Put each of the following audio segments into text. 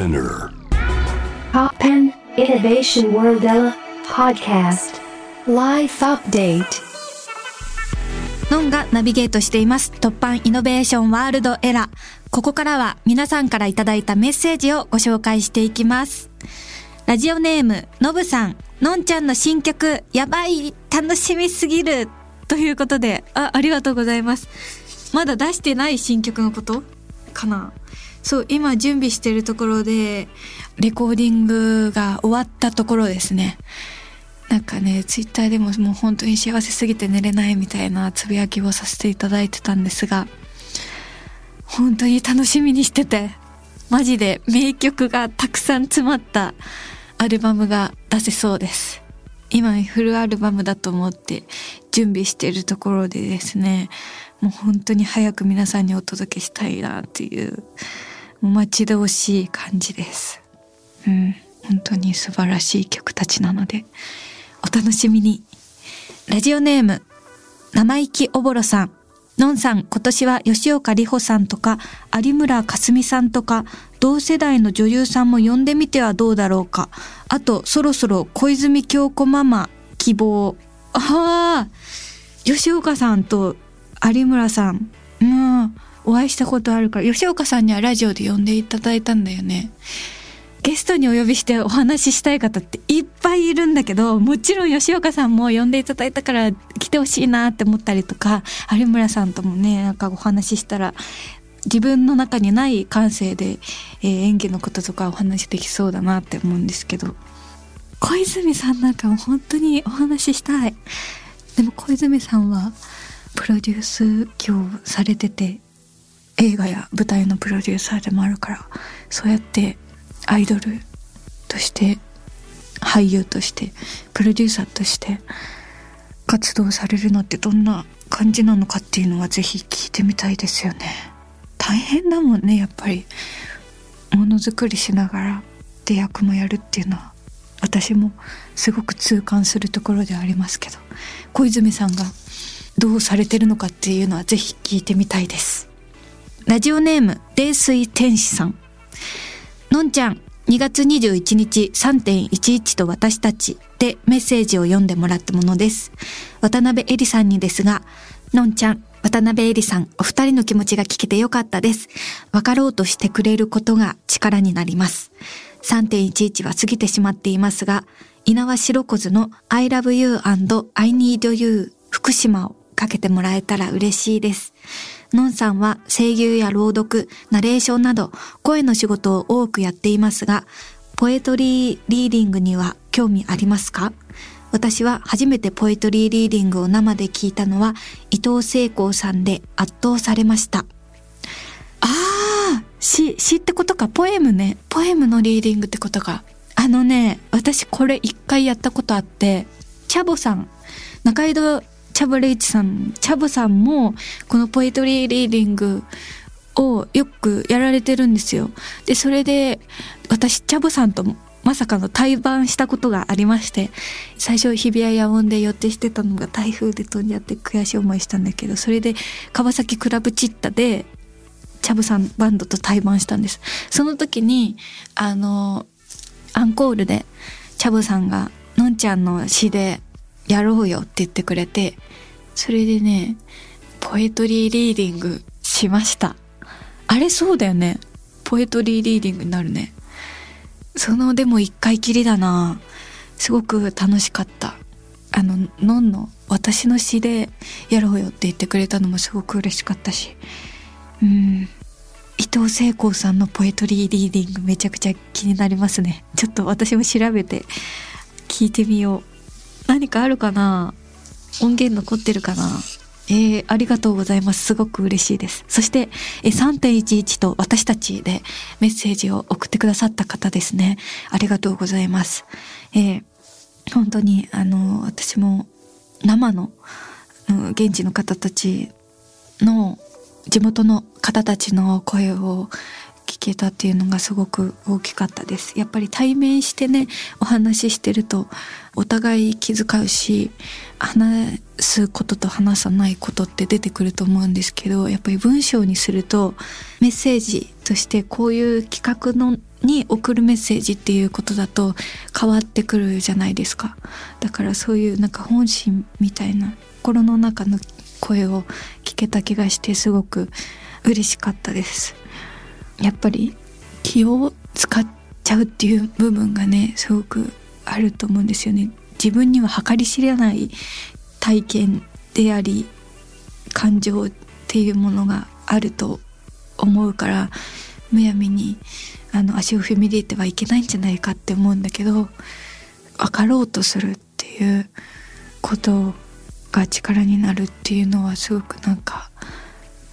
Spinner Innovation World Podcast Life Update ノンがナビゲートしています。突版イノベーションワールドエラー。ここからは皆さんからいただいたメッセージをご紹介していきます。ラジオネーム、のぶさん。のんちゃんの新曲、やばい楽しみすぎるということで、あ、ありがとうございます。まだ出してない新曲のこと？かな？そう、今準備してるところで、レコーディングが終わったところですね。なんかね、ツイッターでももう本当に幸せすぎて寝れないみたいなつぶやきをさせていただいてたんですが、本当に楽しみにしてて、マジで名曲がたくさん詰まったアルバムが出せそうです。今フルアルバムだと思って準備しているところでですね、もう本当に早く皆さんにお届けしたいなってい、う待ち遠しい感じです。うん、本当に素晴らしい曲たちなので、お楽しみに。ラジオネーム、生意気おぼろさん。のんさん、今年は吉岡里帆さんとか、有村架純さんとか、同世代の女優さんも呼んでみてはどうだろうか。あと、そろそろ小泉京子ママ、希望。ああ、吉岡さんと有村さん。うん、お会いしたことあるから、吉岡さんにはラジオで呼んでいただいたんだよね。ゲストにお呼びしてお話ししたい方っていっぱいいるんだけど、もちろん吉岡さんも呼んでいただいたから来てほしいなって思ったりとか、有村さんともね、なんかお話ししたら、自分の中にない感性で、えー演技のこととかお話できそうだなって思うんですけど、小泉さんなんかも本当にお話ししたい。でも小泉さんはプロデュース業されてて、映画や舞台のプロデューサーでもあるから、そうやってアイドルとして俳優としてプロデューサーとして活動されるのってどんな感じなのかっていうのはぜひ聞いてみたいですよね。大変だもんねやっぱり。ものづくりしながらで役もやるっていうのは私もすごく痛感するところではありますけど小泉さんがどうされてるのかっていうのはぜひ聞いてみたいです。ラジオネーム冷水天使さんのんちゃん、2月21日3.11と私たちでメッセージを読んでもらったものです。渡辺恵里さんにですが、のんちゃん、渡辺恵里さん、お二人の気持ちが聞けてよかったです。分かろうとしてくれることが力になります。3.11は過ぎてしまっていますが、稲葉白子の I love you and I need you 福島をかけてもらえたら嬉しいです。のんさんは声優や朗読、ナレーションなど声の仕事を多くやっていますが、ポエトリーリーディングには興味ありますか？私は初めてポエトリーリーディングを生で聞いたのは伊藤聖光さんで圧倒されました。ああ、詩、詩ってことか、ポエムね。ポエムのリーディングってことか。あのね、私これ一回やったことあって、チャボさん、中井戸チャボレイチさん、チャボさんも、このポエトリーリーディングをよくやられてるんですよ。で、それで、私、チャボさんとまさかの対バンしたことがありまして、最初日比谷野音で予定してたのが台風で飛んじゃって悔しい思いしたんだけど、それで川崎クラブチッタで、チャブさんバンドと対バンしたんです。その時に、あの、アンコールで、チャブさんが、のんちゃんの詩でやろうよって言ってくれて、それでね、ポエトリーリーディングしました。あれそうだよね。ポエトリーリーディングになるね。その、でも一回きりだなすごく楽しかった。あの、のんの私の詩でやろうよって言ってくれたのもすごく嬉しかったし。うん。伊藤聖光さんのポエトリーリーディングめちゃくちゃ気になりますね。ちょっと私も調べて聞いてみよう。何かあるかな？音源残ってるかな？えー、ありがとうございます。すごく嬉しいです。そして、え、3.11と私たちでメッセージを送ってくださった方ですね。ありがとうございます。えー、本当に、あの、私も生の、うん、現地の方たちの地元の方たちの声をけたっていうのがすごく大きかったです。やっぱり対面してね、お話ししてるとお互い気遣うし、話すことと話さないことって出てくると思うんですけど、やっぱり文章にするとメッセージとしてこういう企画のに送るメッセージっていうことだと変わってくるじゃないですかだからそういうなんか本心みたいな心の中の声を聞けた気がしてすごく嬉しかったですやっぱり気を使っちゃうっていう部分がねすごくあると思うんですよね。自分には計り知れない体験であり感情っていうものがあると思うからむやみにあの足を踏み入れてはいけないんじゃないかって思うんだけど分かろうとするっていうことが力になるっていうのはすごくなんか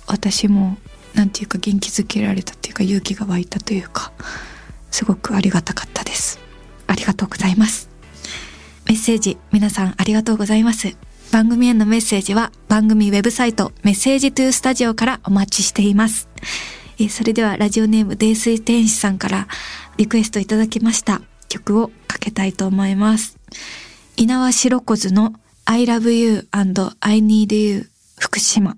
私もなんていうか元気づけられたっていうか勇気が湧いたというかすごくありがたかったです。ありがとうございます。メッセージ皆さんありがとうございます。番組へのメッセージは番組ウェブサイトメッセージトゥースタジオからお待ちしています。えそれではラジオネーム泥水天使さんからリクエストいただきました。曲をかけたいと思います。稲葉白子の I love you and I need you 福島。